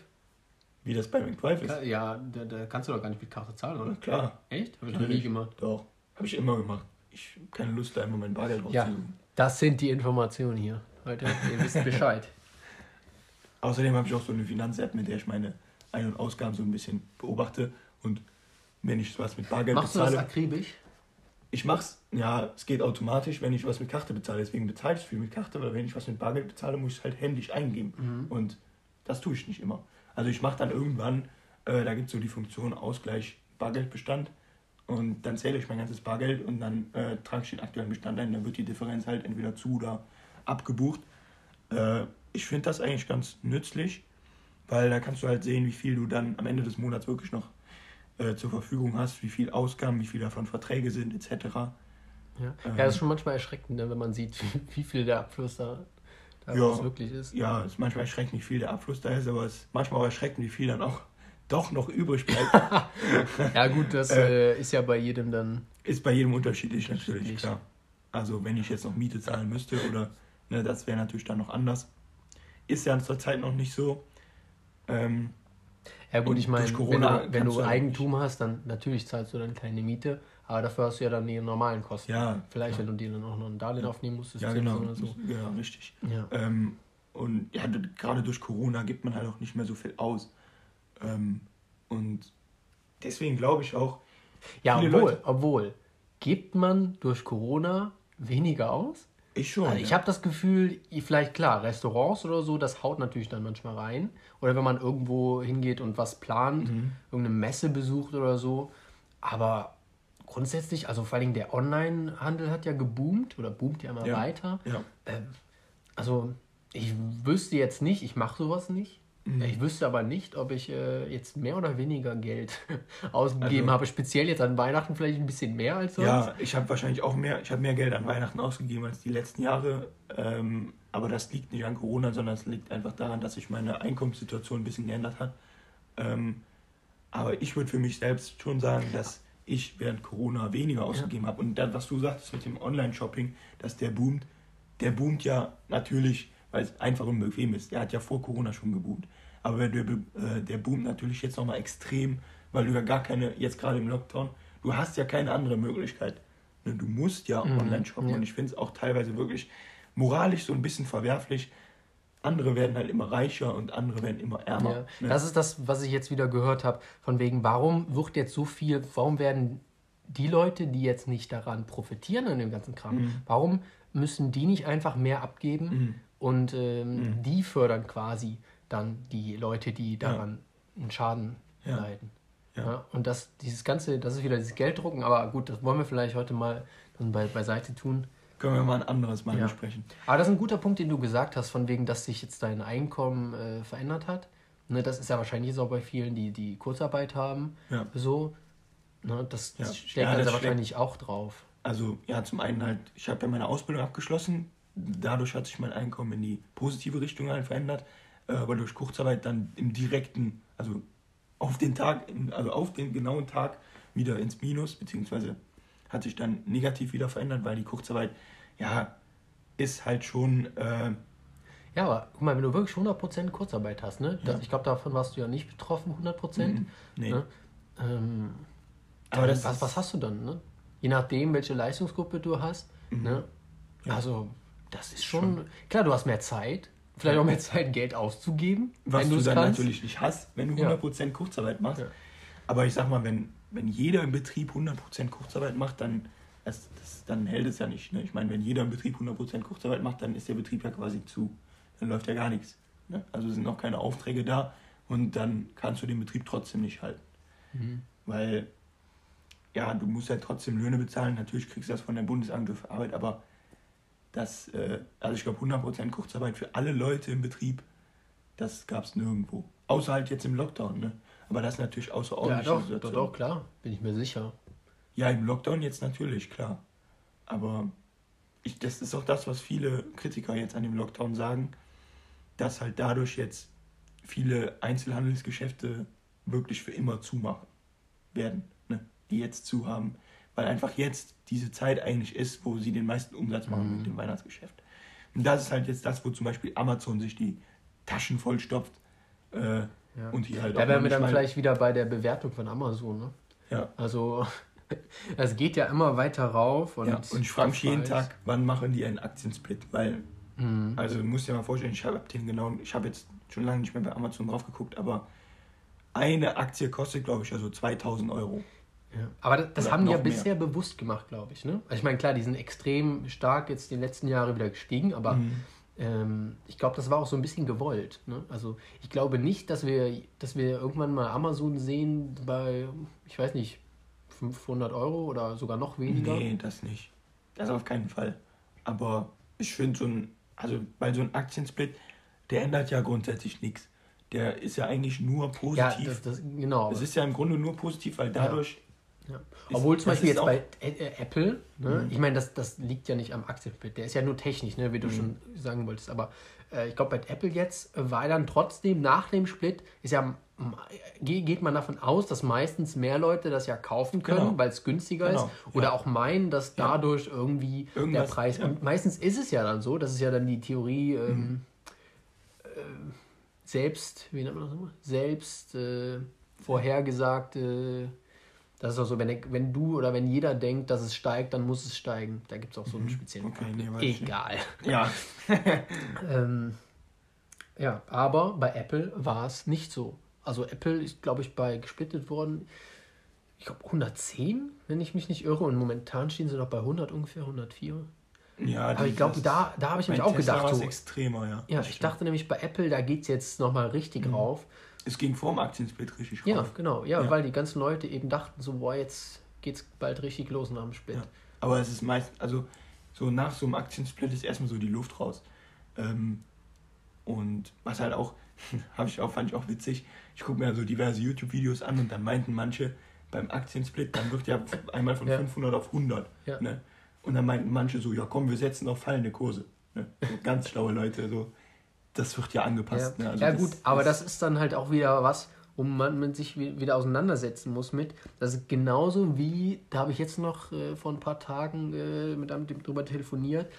S2: Wie das bei McDrive ist.
S1: Ja, da, da kannst du doch gar nicht mit Karte zahlen,
S2: Ja,
S1: oder?
S2: klar.
S1: Echt? Habe ich noch nie gemacht.
S2: Doch. Habe ich immer gemacht. Ich habe keine Lust, da immer mein Bargeld
S1: Ja,
S2: rauszusuchen.
S1: das sind die Informationen hier. Leute, ihr wisst [LAUGHS] Bescheid.
S2: Außerdem habe ich auch so eine Finanz-App, mit der ich meine Ein- und Ausgaben so ein bisschen beobachte. Und wenn ich was mit Bargeld
S1: Machst du das
S2: bezahle.
S1: akribisch?
S2: Ich mach's, ja, es geht automatisch, wenn ich was mit Karte bezahle. Deswegen bezahle ich viel mit Karte, weil wenn ich was mit Bargeld bezahle, muss ich es halt händisch eingeben.
S1: Mhm.
S2: Und das tue ich nicht immer. Also ich mache dann irgendwann, äh, da gibt es so die Funktion Ausgleich Bargeldbestand. Und dann zähle ich mein ganzes Bargeld und dann äh, trage ich den aktuellen Bestand ein. Dann wird die Differenz halt entweder zu oder abgebucht. Äh, ich finde das eigentlich ganz nützlich, weil da kannst du halt sehen, wie viel du dann am Ende des Monats wirklich noch äh, zur Verfügung hast, wie viel Ausgaben, wie viel davon Verträge sind, etc.
S1: Ja.
S2: Ähm.
S1: ja, das ist schon manchmal erschreckend, ne, wenn man sieht, wie, [LAUGHS] wie viel der Abfluss da, da
S2: Ja.
S1: wirklich ist.
S2: Ja, es ist manchmal erschreckend, wie viel der Abfluss da ist, aber es ist manchmal auch erschreckend, wie viel dann auch doch noch übrig bleibt. [LAUGHS]
S1: Ja, gut, das
S2: Äh.
S1: äh, ist ja bei jedem dann.
S2: Ist bei jedem unterschiedlich natürlich,
S1: Unterschiedlich.
S2: klar. Also wenn ich jetzt noch Miete zahlen müsste oder ne, das wäre natürlich dann noch anders. Ist ja zurzeit noch nicht so. Ähm,
S1: Ja, gut, ich meine, wenn du, wenn du Eigentum hast, dann natürlich zahlst du dann keine Miete, aber dafür hast du ja dann die normalen Kosten.
S2: ja,
S1: Vielleicht,
S2: klar.
S1: wenn du dir dann auch noch ein Darlehen aufnehmen musstest.
S2: ja genau,
S1: Oder so.
S2: genau, richtig.
S1: Ja.
S2: Ähm, und ja, gerade durch Corona gibt man halt auch nicht mehr so viel aus. Ähm, und deswegen glaube ich auch,
S1: Ja, obwohl,
S2: Leute-
S1: obwohl, gibt man durch Corona weniger aus?
S2: ich schon.
S1: Also ich
S2: ja.
S1: habe das Gefühl, vielleicht klar, Restaurants oder so, das haut natürlich dann manchmal rein. Oder wenn man irgendwo hingeht und was plant,
S2: Mhm.
S1: irgendeine Messe besucht oder so. Aber grundsätzlich, also vor allem der Online-Handel hat ja geboomt oder boomt ja immer
S2: Ja.
S1: weiter.
S2: ja.
S1: Ähm, also ich wüsste jetzt nicht, ich mache sowas nicht.
S2: Mhm.
S1: Ich wüsste aber nicht, ob ich äh, jetzt mehr oder weniger Geld [LAUGHS] ausgegeben
S2: Also-
S1: habe. Speziell jetzt an Weihnachten vielleicht ein bisschen mehr als sonst.
S2: Ja, ich habe wahrscheinlich auch mehr, ich habe mehr Geld an Weihnachten ausgegeben als die letzten Jahre. Ähm, aber das liegt nicht an Corona, sondern es liegt einfach daran, dass sich meine Einkommenssituation ein bisschen geändert hat. Ähm, aber ich würde für mich selbst schon sagen, dass ich während Corona weniger ausgegeben habe. Und dann, was du sagtest mit dem Online-Shopping, dass der boomt, der boomt ja natürlich, weil es einfach und bequem ist. Der hat ja vor Corona schon geboomt. Aber der, äh, der boomt natürlich jetzt nochmal extrem, weil du ja gar keine, jetzt gerade im Lockdown, du hast ja keine andere Möglichkeit. Ne, Du musst ja
S1: Mhm,
S2: online shoppen
S1: ja.
S2: und ich finde es auch teilweise wirklich moralisch so ein bisschen verwerflich. Andere werden halt immer reicher und andere werden immer ärmer.
S1: Ja,
S2: ne?
S1: das ist das, was ich jetzt wieder gehört habe, von wegen, warum wird jetzt so viel, warum werden die Leute, die jetzt nicht daran profitieren an dem ganzen Kram,
S2: Mhm.
S1: warum müssen die nicht einfach mehr abgeben und ähm, die fördern quasi dann die Leute, die daran einen Schaden
S2: Ja.
S1: leiden.
S2: Ja.
S1: Ja. und das, dieses Ganze, das ist wieder dieses Gelddrucken, aber gut, das wollen wir vielleicht heute mal dann bei, beiseite tun.
S2: Können wir mal ein anderes Mal
S1: Ja.
S2: besprechen.
S1: Aber das ist ein guter Punkt, den du gesagt hast, von wegen, dass sich jetzt dein Einkommen äh, verändert hat. Ne, das ist ja wahrscheinlich jetzt auch bei vielen, die, die Kurzarbeit haben.
S2: Ja.
S1: So. Ne, das
S2: Ja.
S1: schlägt
S2: Ja, das
S1: wahrscheinlich auch drauf.
S2: Also ja, zum einen halt, ich habe ja meine Ausbildung abgeschlossen. Dadurch hat sich mein Einkommen in die positive Richtung halt verändert. Äh, Aber durch Kurzarbeit dann im direkten, also auf den Tag, also auf den genauen Tag wieder ins Minus, beziehungsweise hat sich dann negativ wieder verändert, weil die Kurzarbeit, ja, ist halt schon, äh,
S1: Ja, aber guck mal, wenn du wirklich 100% Kurzarbeit hast, ne?
S2: Ja.
S1: Das, ich glaube, davon warst du ja nicht betroffen, 100%.
S2: Mhm. Nee.
S1: Ne? Ähm,
S2: Aber das
S1: was, was hast du dann, ne? Je nachdem, welche Leistungsgruppe du hast, ne?
S2: Mhm. Ja.
S1: Also, das ist schon, klar, du hast mehr Zeit, vielleicht auch mehr Zeit, Geld auszugeben,
S2: Was
S1: wenn
S2: du dann
S1: kannst.
S2: natürlich nicht hast, wenn du
S1: Ja.
S2: 100% Kurzarbeit machst.
S1: Ja.
S2: Aber ich sag mal, wenn, wenn jeder im Betrieb 100% Kurzarbeit macht, dann, das, das, dann hält es ja nicht. Ne? Ich meine, wenn jeder im Betrieb 100% Kurzarbeit macht, dann ist der Betrieb ja quasi zu. Dann läuft ja gar nichts. Ne? Also sind auch keine Aufträge da und dann kannst du den Betrieb trotzdem nicht halten.
S1: Mhm.
S2: Weil, ja, du musst ja trotzdem Löhne bezahlen. Natürlich kriegst du das von der Bundesagentur für Arbeit, aber das, äh, also ich glaube 100% Kurzarbeit für alle Leute im Betrieb, das gab es nirgendwo. Außer halt jetzt im Lockdown, ne? Aber das ist natürlich
S1: Ja,
S2: außerordentlich.
S1: doch, doch, doch, klar, bin ich mir sicher.
S2: Ja, im Lockdown jetzt natürlich, klar. Aber ich, das ist auch das, was viele Kritiker jetzt an dem Lockdown sagen, dass halt dadurch jetzt viele Einzelhandelsgeschäfte wirklich für immer zumachen werden, ne? die jetzt zu haben, weil einfach jetzt diese Zeit eigentlich ist, wo sie den meisten Umsatz machen
S1: Mhm.
S2: mit dem Weihnachtsgeschäft. Und das ist halt jetzt das, wo zum Beispiel Amazon sich die Taschen vollstopft äh,
S1: Ja.
S2: und hier halt
S1: Da wären wir dann vielleicht wieder bei der Bewertung von Amazon, ne?
S2: Ja,
S1: Also, [LAUGHS] es geht ja immer weiter rauf. Und,
S2: ja. und ich frage mich jeden. Tag, wann machen die einen Aktiensplit, weil
S1: Mhm.
S2: Also du musst dir mal vorstellen, ich habe den genau, ich habe jetzt schon lange nicht mehr bei Amazon drauf geguckt, aber eine Aktie kostet, glaube ich, also 2000 Euro.
S1: Ja. Aber das, das haben die ja
S2: mehr.
S1: bisher bewusst gemacht, glaube ich. Ne? Also ich meine, klar, die sind extrem stark jetzt die letzten Jahre wieder gestiegen, aber
S2: Mhm.
S1: Ähm, ich glaube, das war auch so ein bisschen gewollt. Ne? Also ich glaube nicht, dass wir, dass wir irgendwann mal Amazon sehen bei, ich weiß nicht, 500 Euro oder sogar noch weniger.
S2: Nee, das nicht. Das auf keinen Fall. Aber ich finde so ein, also bei so einem Aktiensplit, der ändert ja grundsätzlich nichts. Der ist ja eigentlich nur
S1: Ja,
S2: positiv.
S1: das, das, genau.
S2: es ist ja im Grunde nur positiv, weil dadurch.
S1: Ja.
S2: Ist-
S1: Obwohl zum Beispiel jetzt bei Ä- äh, Apple, ne,
S2: Mhm.
S1: ich meine, das, das liegt ja nicht am Aktiensplit, der ist ja nur technisch, ne, wie du
S2: Mhm.
S1: schon sagen wolltest. Aber äh, ich glaube, bei Apple jetzt äh, war dann trotzdem nach dem Split, ist ja, geht man davon aus, dass meistens mehr Leute das ja kaufen können,
S2: Genau.
S1: weil es günstiger
S2: Genau,
S1: ist. Oder
S2: ja.
S1: auch meinen, dass
S2: Ja.
S1: dadurch irgendwie der
S2: Irgendwas,
S1: Preis.
S2: ja.
S1: Und meistens ist es ja dann so, das ist ja dann die Theorie.
S2: Mhm.
S1: Ähm, äh, selbst, wie nennt man das immer? Selbst äh, vorhergesagte das ist auch so, wenn, wenn du oder wenn jeder denkt, dass es steigt, dann muss es steigen. Da gibt es auch so einen speziellen
S2: Mhm. Okay,
S1: Punkt.
S2: nee.
S1: Egal.
S2: Ja, [LAUGHS]
S1: Ähm, ja, aber bei Apple war es nicht so. Also Apple ist, glaube ich, bei gesplittet worden, ich glaube 110, wenn ich mich nicht irre. Und momentan stehen sie noch bei 100 ungefähr, 104.
S2: ja
S1: Aber ich glaube, da, da habe ich nämlich auch gedacht,
S2: war
S1: so,
S2: extremer, ja.
S1: ja,
S2: Das
S1: ich
S2: stimmt.
S1: dachte nämlich bei Apple, da geht es jetzt nochmal richtig
S2: Mhm.
S1: rauf.
S2: Es ging vor dem Aktiensplit richtig
S1: Ja, genau. Ja,
S2: Ja.
S1: weil die ganzen Leute eben dachten so, boah, jetzt geht's bald richtig los nach dem Split.
S2: Ja. Aber es ist meist, also so nach so einem Aktiensplit ist erstmal so die Luft raus. Ähm, und was halt auch, [LAUGHS] habe ich auch, fand ich auch witzig, ich gucke mir so diverse YouTube-Videos an und dann meinten manche, beim Aktiensplit, dann wird ja einmal von
S1: Ja.
S2: 500 auf 100.
S1: Ja.
S2: Ne? Und dann meinten manche so, ja komm, wir setzen auf fallende Kurse. Ne? So ganz schlaue Leute, so, das wird ja angepasst.
S1: Ja,
S2: Ne? Also
S1: ja gut, aber das ist dann halt auch wieder was, wo man sich wi- wieder auseinandersetzen muss mit. Das ist genauso wie, da habe ich jetzt noch äh, vor ein paar Tagen äh, mit einem drüber telefoniert,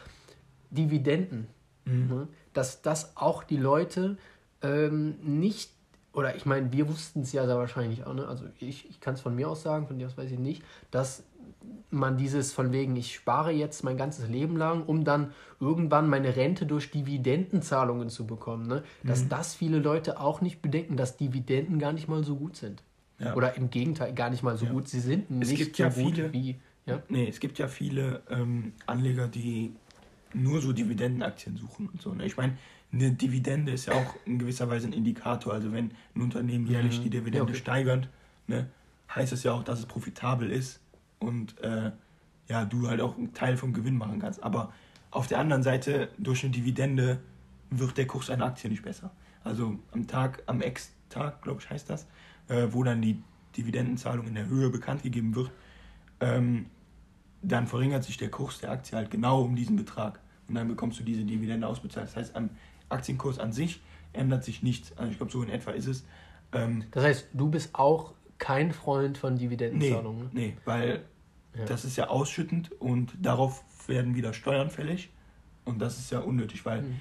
S1: Dividenden.
S2: Mhm.
S1: Ne? Dass das auch die Leute ähm, nicht, oder ich meine, wir wussten es ja sehr wahrscheinlich auch, ne? also ich, ich kann es von mir aus sagen, von dir aus weiß ich nicht, dass man dieses von wegen, ich spare jetzt mein ganzes Leben lang, um dann irgendwann meine Rente durch Dividendenzahlungen zu bekommen, ne? dass das viele Leute auch nicht bedenken, dass Dividenden gar nicht mal so gut sind.
S2: Ja.
S1: Oder im Gegenteil, gar nicht mal so
S2: Ja.
S1: gut. Sie sind
S2: Es
S1: nicht
S2: gibt
S1: so
S2: ja
S1: gut
S2: viele-
S1: wie. Ja?
S2: Nee, es gibt ja viele ähm, Anleger, die nur so Dividendenaktien suchen und so. Ne? Ich meine, eine Dividende ist ja auch in gewisser Weise ein Indikator. Also wenn ein Unternehmen jährlich
S1: Mhm.
S2: die Dividende
S1: Ja, okay.
S2: steigert, ne, heißt es ja auch, dass es profitabel ist und äh, ja, du halt auch einen Teil vom Gewinn machen kannst. Aber auf der anderen Seite, durch eine Dividende wird der Kurs einer Aktie nicht besser. Also am Tag, am Ex-Tag, glaube ich, heißt das, äh, wo dann die Dividendenzahlung in der Höhe bekannt gegeben wird, ähm, dann verringert sich der Kurs der Aktie halt genau um diesen Betrag. Und dann bekommst du diese Dividende ausbezahlt. Das heißt, am Aktienkurs an sich ändert sich nichts. Also ich glaube, so in etwa ist es. Ähm,
S1: Das heißt, du bist auch kein Freund von
S2: nee,
S1: Dividendenzahlungen. ne?
S2: nee, weil
S1: Ja.
S2: das ist ja ausschüttend und darauf werden wieder Steuern fällig. Und das ist ja unnötig, weil
S1: Mhm.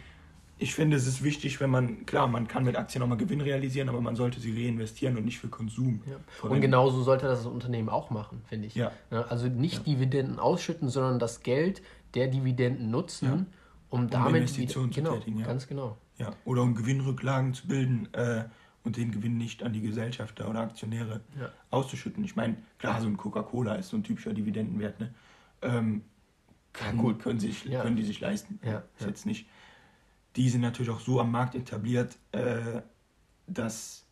S2: ich finde, es ist wichtig, wenn man, klar, man kann mit Aktien nochmal Gewinn realisieren, aber man sollte sie reinvestieren und nicht für Konsum.
S1: Ja. Und genauso sollte das das Unternehmen auch machen, finde ich. Ja. Also nicht. Dividenden ausschütten, sondern das Geld der Dividenden nutzen, um, um damit Investitionen
S2: wieder, zu genau, tätigen. Ja. Ganz genau. Ja. Oder um Gewinnrücklagen zu bilden äh, und den Gewinn nicht an die Gesellschafter oder Aktionäre auszuschütten. Ich meine, klar, so ein Coca-Cola ist so ein typischer Dividendenwert. Ne? Ähm, kann, gut. Können, sich, können die sich leisten. Ja. Ist jetzt nicht die sind natürlich auch so am Markt etabliert, äh, dass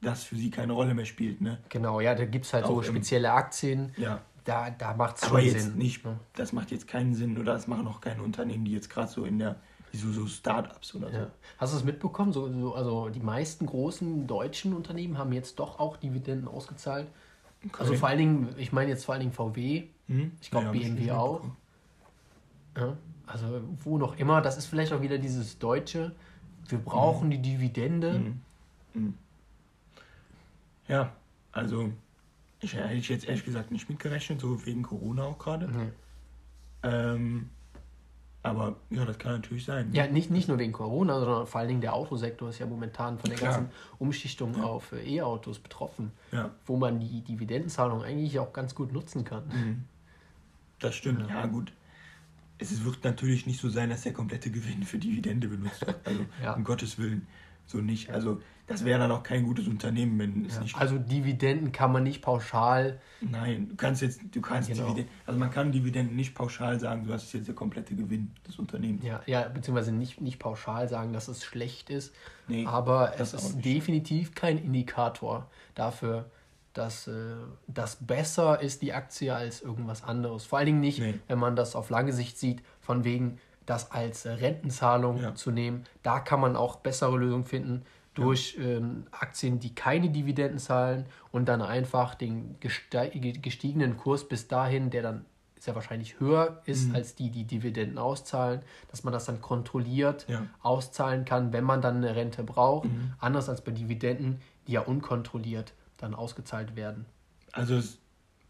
S2: das für sie keine Rolle mehr spielt. Ne?
S1: Genau, ja, da gibt es halt auch so spezielle Aktien. Ja. Da, da macht es
S2: schon jetzt Sinn. Nicht, ne? Das macht jetzt keinen Sinn oder das machen auch keine Unternehmen, die jetzt gerade so in der, so, so Start-ups oder so. Ja.
S1: Hast du es mitbekommen? So, so, also die meisten großen deutschen Unternehmen haben jetzt doch auch Dividenden ausgezahlt. Okay. Also vor allen Dingen, ich meine jetzt vor allen Dingen VW, hm? ich glaube ja, BMW auch. Ja also wo noch immer, das ist vielleicht auch wieder dieses Deutsche, wir brauchen mhm. die Dividende. Mhm. Mhm.
S2: Ja, also ich hätte ich jetzt ehrlich gesagt nicht mitgerechnet, so wegen Corona auch gerade. Ähm, aber ja, das kann natürlich sein.
S1: Ja, nicht, nicht nur wegen Corona, sondern vor allen Dingen der Autosektor ist ja momentan von der Klar. ganzen Umschichtung ja. auf äh, E-Autos betroffen, ja. wo man die Dividendenzahlung eigentlich auch ganz gut nutzen kann. Mhm.
S2: Das stimmt, ja, ja gut es wird natürlich nicht so sein, dass der komplette Gewinn für Dividende benutzt wird. Also [LAUGHS] um Gottes Willen so nicht. Also das wäre dann auch kein gutes Unternehmen, wenn es
S1: ja.
S2: nicht.
S1: Also Dividenden kann man nicht pauschal.
S2: Nein, du kannst jetzt, du kannst genau. Dividenden, also man kann Dividenden nicht pauschal sagen, du hast jetzt der komplette Gewinn des Unternehmens.
S1: Ja, ja, beziehungsweise nicht, nicht pauschal sagen, dass es schlecht ist. Nee, aber es ist definitiv kein Indikator dafür, dass äh, das besser ist, die Aktie, als irgendwas anderes. Vor allen Dingen nicht, nee. wenn man das auf lange Sicht sieht, von wegen das als Rentenzahlung ja. zu nehmen. Da kann man auch bessere Lösungen finden durch ja. ähm, Aktien, die keine Dividenden zahlen und dann einfach den gestiegenen Kurs bis dahin, der dann sehr wahrscheinlich höher ist mhm. als die, die Dividenden auszahlen, dass man das dann kontrolliert ja. auszahlen kann, wenn man dann eine Rente braucht. Mhm. Anders als bei Dividenden, die ja unkontrolliert dann ausgezahlt werden.
S2: Also es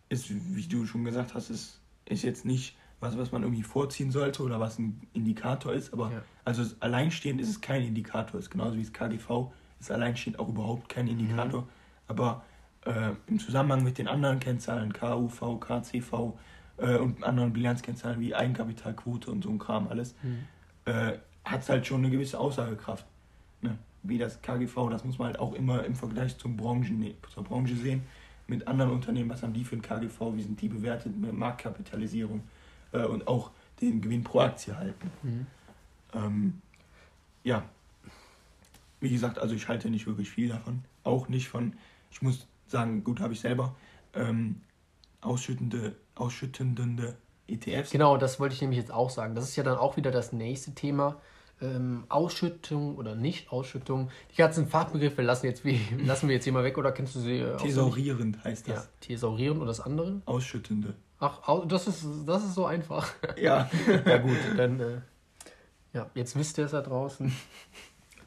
S2: ist, wie du schon gesagt hast, es ist jetzt nicht was, was man irgendwie vorziehen sollte oder was ein Indikator ist, aber ja. also alleinstehend ist es kein Indikator, ist genauso wie das KGV ist alleinstehend auch überhaupt kein Indikator, mhm. aber äh, im Zusammenhang mit den anderen Kennzahlen, KUV, KCV äh, und anderen Bilanzkennzahlen wie Eigenkapitalquote und so ein Kram alles, mhm. äh, hat es halt schon eine gewisse Aussagekraft. Ne? wie das KGV, das muss man halt auch immer im Vergleich zum Branchen, ne, zur Branche sehen, mit anderen Unternehmen, was haben die für ein KGV, wie sind die bewertet mit Marktkapitalisierung äh, und auch den Gewinn pro Aktie halten. Mhm. Ähm, ja, wie gesagt, also ich halte nicht wirklich viel davon. Auch nicht von, ich muss sagen, gut, habe ich selber ähm, ausschüttende, ausschüttende ETFs.
S1: Genau, das wollte ich nämlich jetzt auch sagen. Das ist ja dann auch wieder das nächste Thema ähm, Ausschüttung oder Nicht-Ausschüttung. Die ganzen Fachbegriffe lassen, jetzt, wie, [LAUGHS] lassen wir jetzt hier mal weg oder kennst du sie? Äh,
S2: Thesaurierend heißt das. Ja,
S1: thesaurierend und das andere?
S2: Ausschüttende.
S1: Ach, das ist, das ist so einfach. Ja. [LAUGHS] ja gut, dann äh, ja, jetzt wisst ihr es da draußen.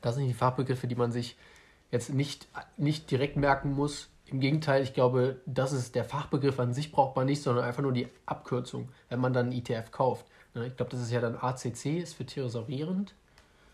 S1: Das sind die Fachbegriffe, die man sich jetzt nicht, nicht direkt merken muss. Im Gegenteil, ich glaube, das ist der Fachbegriff an sich braucht man nicht, sondern einfach nur die Abkürzung, wenn man dann einen ETF kauft. Ne, ich glaube, das ist ja dann ACC, ist für thesaurierend.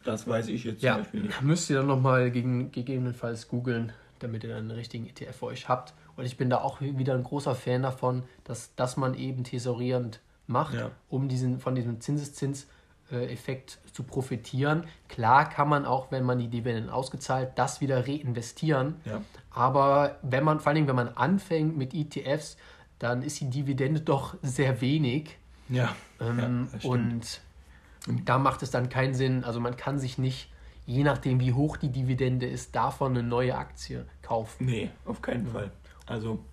S2: Das weiß ich jetzt
S1: ja, zum Beispiel nicht. Müsst ihr dann nochmal gegen, gegebenenfalls googeln, damit ihr dann einen richtigen ETF für euch habt. Und ich bin da auch wieder ein großer Fan davon, dass, dass man eben thesaurierend macht, ja. um diesen, von diesem Zinseszins-Effekt zu profitieren. Klar kann man auch, wenn man die Dividenden ausgezahlt, das wieder reinvestieren. Ja. Aber wenn man, vor allem wenn man anfängt mit ETFs, dann ist die Dividende doch sehr wenig. Ja. Ähm, ja und da macht es dann keinen Sinn. Also man kann sich nicht, je nachdem wie hoch die Dividende ist, davon eine neue Aktie kaufen.
S2: Nee, auf keinen Fall. Also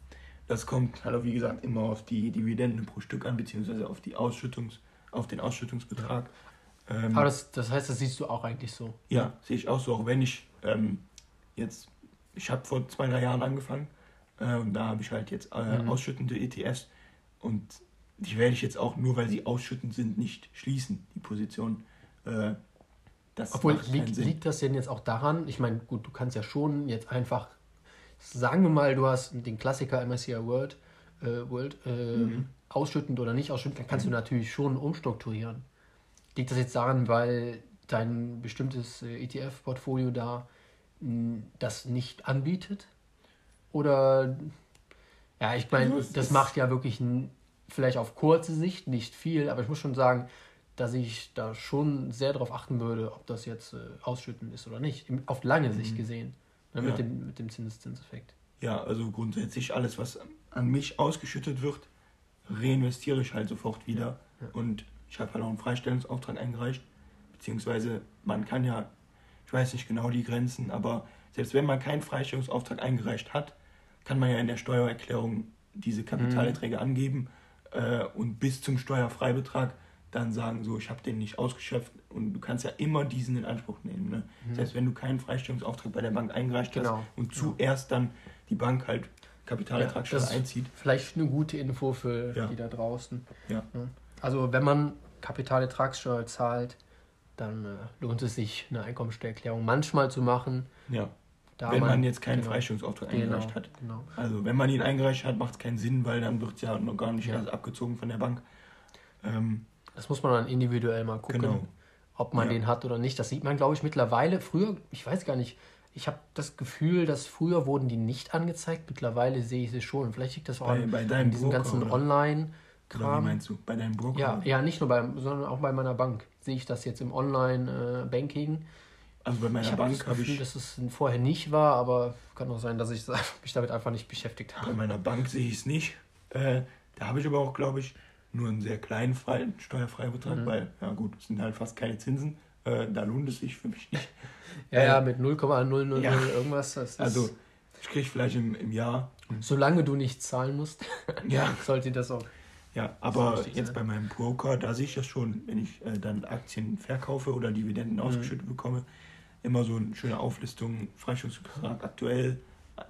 S2: das kommt halt, wie gesagt, immer auf die Dividenden pro Stück an, beziehungsweise auf, die Ausschüttungs, auf den Ausschüttungsbetrag.
S1: Ähm, Aber das, das heißt, das siehst du auch eigentlich so?
S2: Ja, sehe ich auch so, auch wenn ich ähm, jetzt, ich habe vor zwei, drei Jahren angefangen äh, und da habe ich halt jetzt äh, mhm. ausschüttende ETFs und die werde ich jetzt auch nur, weil sie ausschüttend sind, nicht schließen, die Position. Äh,
S1: das Obwohl, liegt, liegt das denn jetzt auch daran? Ich meine, gut, du kannst ja schon jetzt einfach, sagen wir mal, du hast den Klassiker MSCI World, äh, World äh, mhm. ausschüttend oder nicht ausschüttend, dann kannst mhm. du natürlich schon umstrukturieren. Liegt das jetzt daran, weil dein bestimmtes äh, ETF-Portfolio da mh, das nicht anbietet? Oder, ja, ich meine,
S2: Also
S1: das macht ja wirklich vielleicht auf kurze Sicht nicht viel, aber ich muss schon sagen, dass ich da schon sehr darauf achten würde, ob das jetzt äh, ausschütten ist oder nicht, auf lange Sicht gesehen, ne, mit,
S2: Mhm. Ja.
S1: dem, mit dem Zinseszinseffekt.
S2: Ja, also grundsätzlich alles, was an mich ausgeschüttet wird, reinvestiere ich halt sofort wieder.
S1: Ja.
S2: Und ich habe halt auch einen Freistellungsauftrag eingereicht. Beziehungsweise man kann ja, ich weiß nicht genau die Grenzen, aber selbst wenn man keinen Freistellungsauftrag eingereicht hat, kann man ja in der Steuererklärung diese Kapitalerträge angeben äh, und bis zum Steuerfreibetrag dann sagen, so, ich habe den nicht ausgeschöpft und du kannst ja immer diesen in Anspruch nehmen. Ne? Selbst wenn du keinen Freistellungsauftrag bei der Bank eingereicht
S1: Genau.
S2: hast und zuerst dann die Bank halt Kapitalertragssteuer
S1: Ja, das-
S2: einzieht.
S1: Vielleicht eine gute Info für
S2: Ja.
S1: die da draußen.
S2: Ja.
S1: Also wenn man Kapitalertragssteuer zahlt, dann äh, lohnt es sich, eine Einkommensteuererklärung manchmal zu machen.
S2: Ja.
S1: Da
S2: wenn man, jetzt keinen
S1: genau,
S2: Freistellungsauftrag
S1: genau,
S2: eingereicht hat.
S1: Genau.
S2: Also wenn man ihn eingereicht hat, macht es keinen Sinn, weil dann wird es ja noch gar nicht erst abgezogen von der Bank. Ähm,
S1: Das muss man dann individuell mal gucken,
S2: Genau.
S1: ob man
S2: Ja.
S1: den hat oder nicht. Das sieht man, glaube ich, mittlerweile. Früher, ich weiß gar nicht, ich habe das Gefühl, dass früher wurden die nicht angezeigt. Mittlerweile sehe ich sie schon. Vielleicht liegt das auch
S2: Bei-
S1: an,
S2: bei
S1: an diesem
S2: Broker,
S1: ganzen
S2: oder? oder wie
S1: Online-Kram.
S2: meinst du? Bei deinem Broker?
S1: Ja, ja, nicht nur beim, sondern auch bei meiner Bank. Sehe ich das jetzt im Online-Banking.
S2: Also bei meiner
S1: ich habe
S2: Bank
S1: das Gefühl,
S2: ich,
S1: dass es vorher nicht war, aber kann auch sein, dass ich [LAUGHS] mich damit einfach nicht beschäftigt
S2: bei
S1: habe.
S2: meiner Bank sehe ich es nicht. Äh, da habe ich aber auch, glaube ich, nur einen sehr kleinen frei, Steuerfreibetrag,
S1: Mhm.
S2: weil, ja gut, es sind halt fast keine Zinsen. Äh, da lohnt es sich für mich nicht.
S1: Ja, ja, mit 0,000
S2: Ja.
S1: irgendwas.
S2: Also ich kriege vielleicht im, im Jahr,
S1: solange du nicht zahlen musst,
S2: ja, [LAUGHS]
S1: sollte das auch.
S2: Ja, aber
S1: wichtig,
S2: jetzt
S1: ne?
S2: bei meinem Broker, da sehe ich das schon, wenn ich äh, dann Aktien verkaufe oder Dividenden
S1: Mhm.
S2: ausgeschüttet bekomme, immer so eine schöne Auflistung, Freistellungsbetrag aktuell,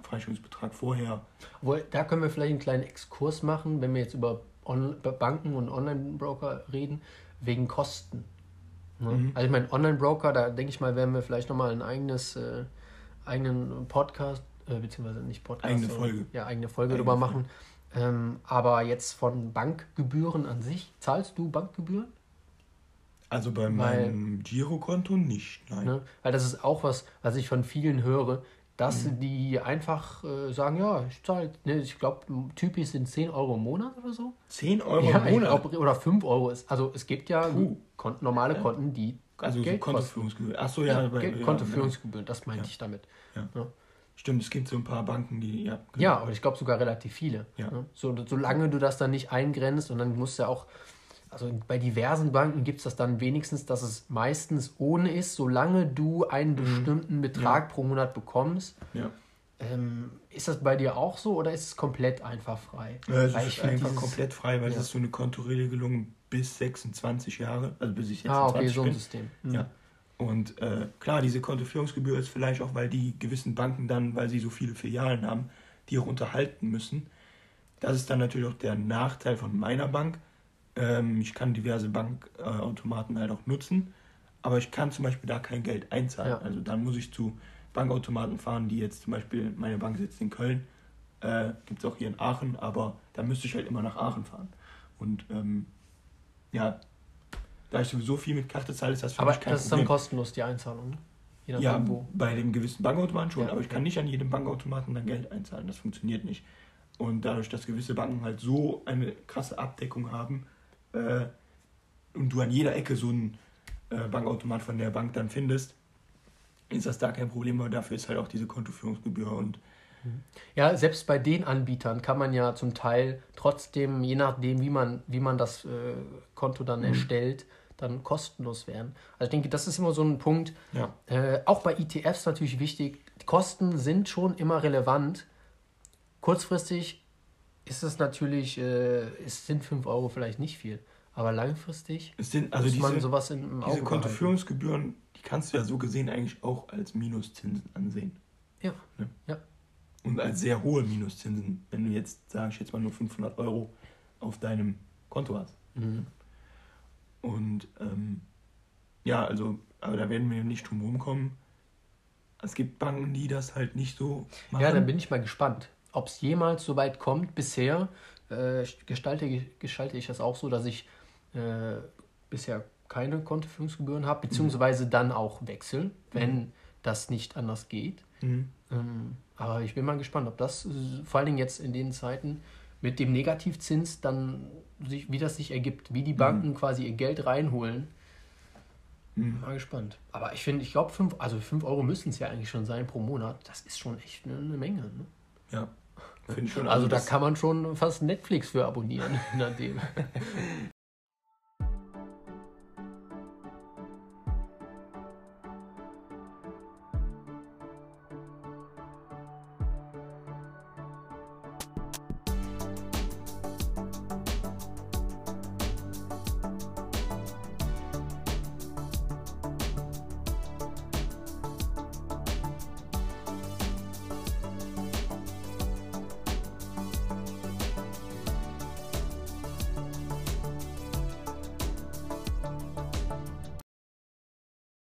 S2: Freistellungsbetrag vorher.
S1: Obwohl, da können wir vielleicht einen kleinen Exkurs machen, wenn wir jetzt über On Banken und Online-Broker reden, wegen Kosten. Ne?
S2: Mhm.
S1: Also ich meine, Online-Broker, da denke ich mal, werden wir vielleicht nochmal ein eigenes, äh, eigenen Podcast, äh, beziehungsweise nicht Podcast.
S2: Eigene
S1: sondern-
S2: Folge.
S1: Ja, eigene Folge
S2: Eigene
S1: drüber
S2: Folge.
S1: machen. Ähm, aber jetzt von Bankgebühren an sich, zahlst du Bankgebühren?
S2: Also bei
S1: Weil-
S2: meinem Girokonto nicht, nein.
S1: Ne? Weil das ist auch was, was ich von vielen höre, dass
S2: Mhm.
S1: die einfach äh, sagen, ja, ich zahle, ne, ich glaube, typisch sind 10 Euro im Monat oder so.
S2: 10 Euro
S1: Ja,
S2: im Monat,
S1: glaub, oder 5 Euro ist. Also es gibt ja. Konten, normale Konten, die
S2: also so
S1: Geld kosten.
S2: Kontoführungsgebühr. Achso, ja,
S1: ja,
S2: bei,
S1: Geld-
S2: ja,
S1: Kontoführungsgebühren, das meinte
S2: Ja.
S1: ich damit.
S2: Stimmt, es gibt so ein paar Banken, die, ja. genau.
S1: Ja, aber ich glaube sogar relativ viele.
S2: Ja.
S1: Ne? So, solange du das dann nicht eingrenzt und dann musst du ja auch, also bei diversen Banken gibt es das dann wenigstens, dass es meistens ohne ist, solange du einen bestimmten Betrag pro Monat bekommst.
S2: ja.
S1: Ähm, ist das bei dir auch so oder ist es komplett einfach frei?
S2: Ja, es
S1: Weil
S2: ist einfach
S1: dieses-
S2: komplett frei, weil
S1: Ja.
S2: es ist so eine Kontoregelung bis 26 Jahre, also bis ich 26
S1: Ah, okay, so ein
S2: bin.
S1: System. Mhm.
S2: Ja. Und äh, klar, diese Kontoführungsgebühr ist vielleicht auch, weil die gewissen Banken dann, weil sie so viele Filialen haben, die auch unterhalten müssen. Das ist dann natürlich auch der Nachteil von meiner Bank. Ähm, ich kann diverse Bankautomaten halt auch nutzen, aber ich kann zum Beispiel da kein Geld einzahlen.
S1: Ja.
S2: Also dann muss ich zu Bankautomaten fahren, die jetzt zum Beispiel, meine Bank sitzt in Köln, äh, gibt es auch hier in Aachen, aber da müsste ich halt immer nach Aachen fahren. Und ähm, ja, da ich sowieso viel mit Karte zahle, ist das für
S1: Aber
S2: mich kein
S1: das ist dann
S2: Problem.
S1: kostenlos, die Einzahlung. ne?
S2: Ja, bei dem gewissen Bankautomaten schon,
S1: Ja,
S2: aber ich kann nicht an jedem Bankautomaten dann Geld einzahlen. Das funktioniert nicht. Und dadurch, dass gewisse Banken halt so eine krasse Abdeckung haben äh, und du an jeder Ecke so einen äh, Bankautomat von der Bank dann findest, ist das da kein Problem, aber dafür ist halt auch diese Kontoführungsgebühr und
S1: Ja, selbst bei den Anbietern kann man ja zum Teil trotzdem, je nachdem, wie man, wie man das äh, Konto dann
S2: Mhm.
S1: erstellt, dann kostenlos werden. Also ich denke, das ist immer so ein Punkt.
S2: ja,
S1: Äh, auch bei ETFs natürlich wichtig. Kosten sind schon immer relevant. Kurzfristig ist es natürlich, äh, es sind 5 Euro vielleicht nicht viel. Aber langfristig
S2: es sind also
S1: muss man
S2: diese,
S1: sowas in, im Auge
S2: diese
S1: behalten.
S2: Kontoführungsgebühren, die kannst du ja so gesehen eigentlich auch als Minuszinsen ansehen.
S1: Ja,
S2: Ne?
S1: ja.
S2: Und als sehr hohe Minuszinsen, wenn du jetzt, sage ich jetzt mal, nur 500 Euro auf deinem Konto hast.
S1: Mhm.
S2: Und ähm, ja, also, aber da werden wir nicht drum rumkommen. Es gibt Banken, die das halt nicht so machen.
S1: Ja, dann bin ich mal gespannt, ob es jemals so weit kommt. Bisher äh, gestalte, gestalte ich das auch so, dass ich äh, bisher keine Kontoführungsgebühren habe, beziehungsweise dann auch wechseln, wenn
S2: Mhm.
S1: das nicht anders geht.
S2: Mhm.
S1: Ähm, aber ich bin mal gespannt, ob das äh, vor allen Dingen jetzt in den Zeiten mit dem Negativzins dann, sich, wie das sich ergibt, wie die Banken quasi ihr Geld reinholen.
S2: Mhm.
S1: Mal gespannt. Aber ich finde, ich glaube, 5 also fünf Euro müssen es ja eigentlich schon sein pro Monat. Das ist schon echt eine, eine Menge. Ne?
S2: Ja, finde ich schon.
S1: Also da kann man schon fast Netflix für abonnieren, [LAUGHS] nachdem. [LAUGHS]